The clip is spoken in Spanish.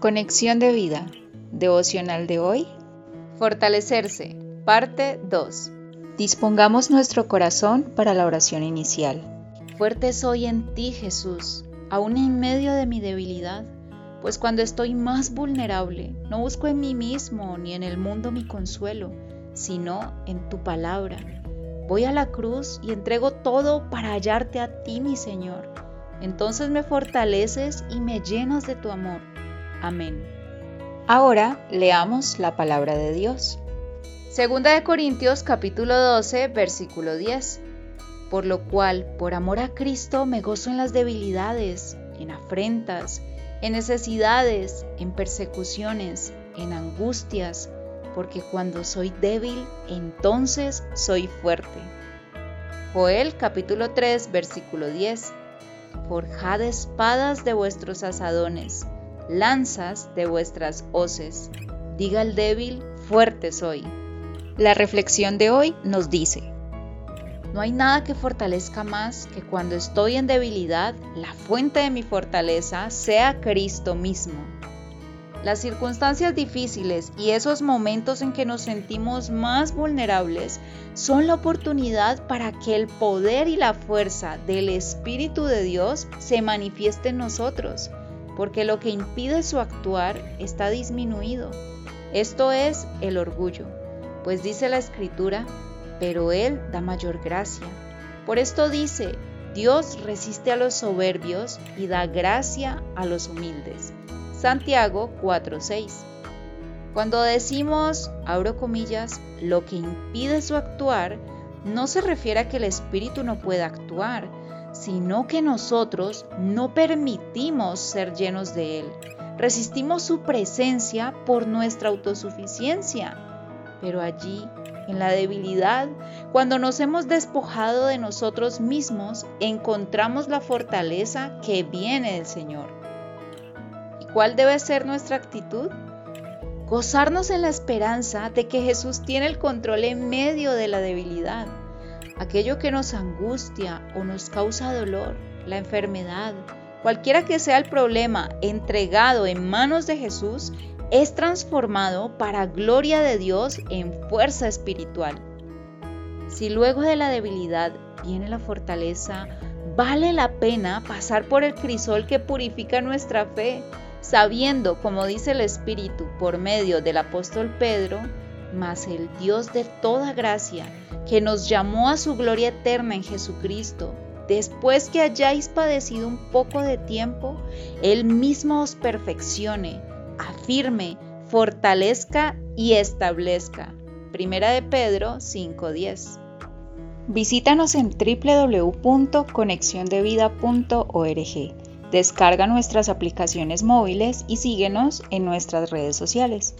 Conexión de vida. Devocional de hoy. Fortalecerse. Parte 2. Dispongamos nuestro corazón para la oración inicial. Fuerte soy en ti, Jesús, aún en medio de mi debilidad, pues cuando estoy más vulnerable, no busco en mí mismo ni en el mundo mi consuelo, sino en tu palabra. Voy a la cruz y entrego todo para hallarte a ti, mi Señor entonces me fortaleces y me llenas de tu amor. Amén. Ahora leamos la palabra de Dios. Segunda de Corintios capítulo 12 versículo 10. Por lo cual, por amor a Cristo, me gozo en las debilidades, en afrentas, en necesidades, en persecuciones, en angustias, porque cuando soy débil, entonces soy fuerte. Joel capítulo 3 versículo 10 forjad espadas de vuestros asadones, lanzas de vuestras hoces. Diga el débil, fuerte soy. La reflexión de hoy nos dice, no hay nada que fortalezca más que cuando estoy en debilidad, la fuente de mi fortaleza sea Cristo mismo. Las circunstancias difíciles y esos momentos en que nos sentimos más vulnerables son la oportunidad para que el poder y la fuerza del Espíritu de Dios se manifieste en nosotros, porque lo que impide su actuar está disminuido. Esto es el orgullo, pues dice la Escritura, pero Él da mayor gracia. Por esto dice, Dios resiste a los soberbios y da gracia a los humildes. Santiago 4:6. Cuando decimos, abro comillas, lo que impide su actuar, no se refiere a que el espíritu no pueda actuar, sino que nosotros no permitimos ser llenos de él. Resistimos su presencia por nuestra autosuficiencia. Pero allí, en la debilidad, cuando nos hemos despojado de nosotros mismos, encontramos la fortaleza que viene del Señor. ¿Cuál debe ser nuestra actitud? Gozarnos en la esperanza de que Jesús tiene el control en medio de la debilidad. Aquello que nos angustia o nos causa dolor, la enfermedad, cualquiera que sea el problema entregado en manos de Jesús, es transformado para gloria de Dios en fuerza espiritual. Si luego de la debilidad viene la fortaleza, vale la pena pasar por el crisol que purifica nuestra fe sabiendo, como dice el Espíritu por medio del apóstol Pedro, mas el Dios de toda gracia, que nos llamó a su gloria eterna en Jesucristo, después que hayáis padecido un poco de tiempo, Él mismo os perfeccione, afirme, fortalezca y establezca. Primera de Pedro 5:10. Visítanos en www.conexiondevida.org Descarga nuestras aplicaciones móviles y síguenos en nuestras redes sociales.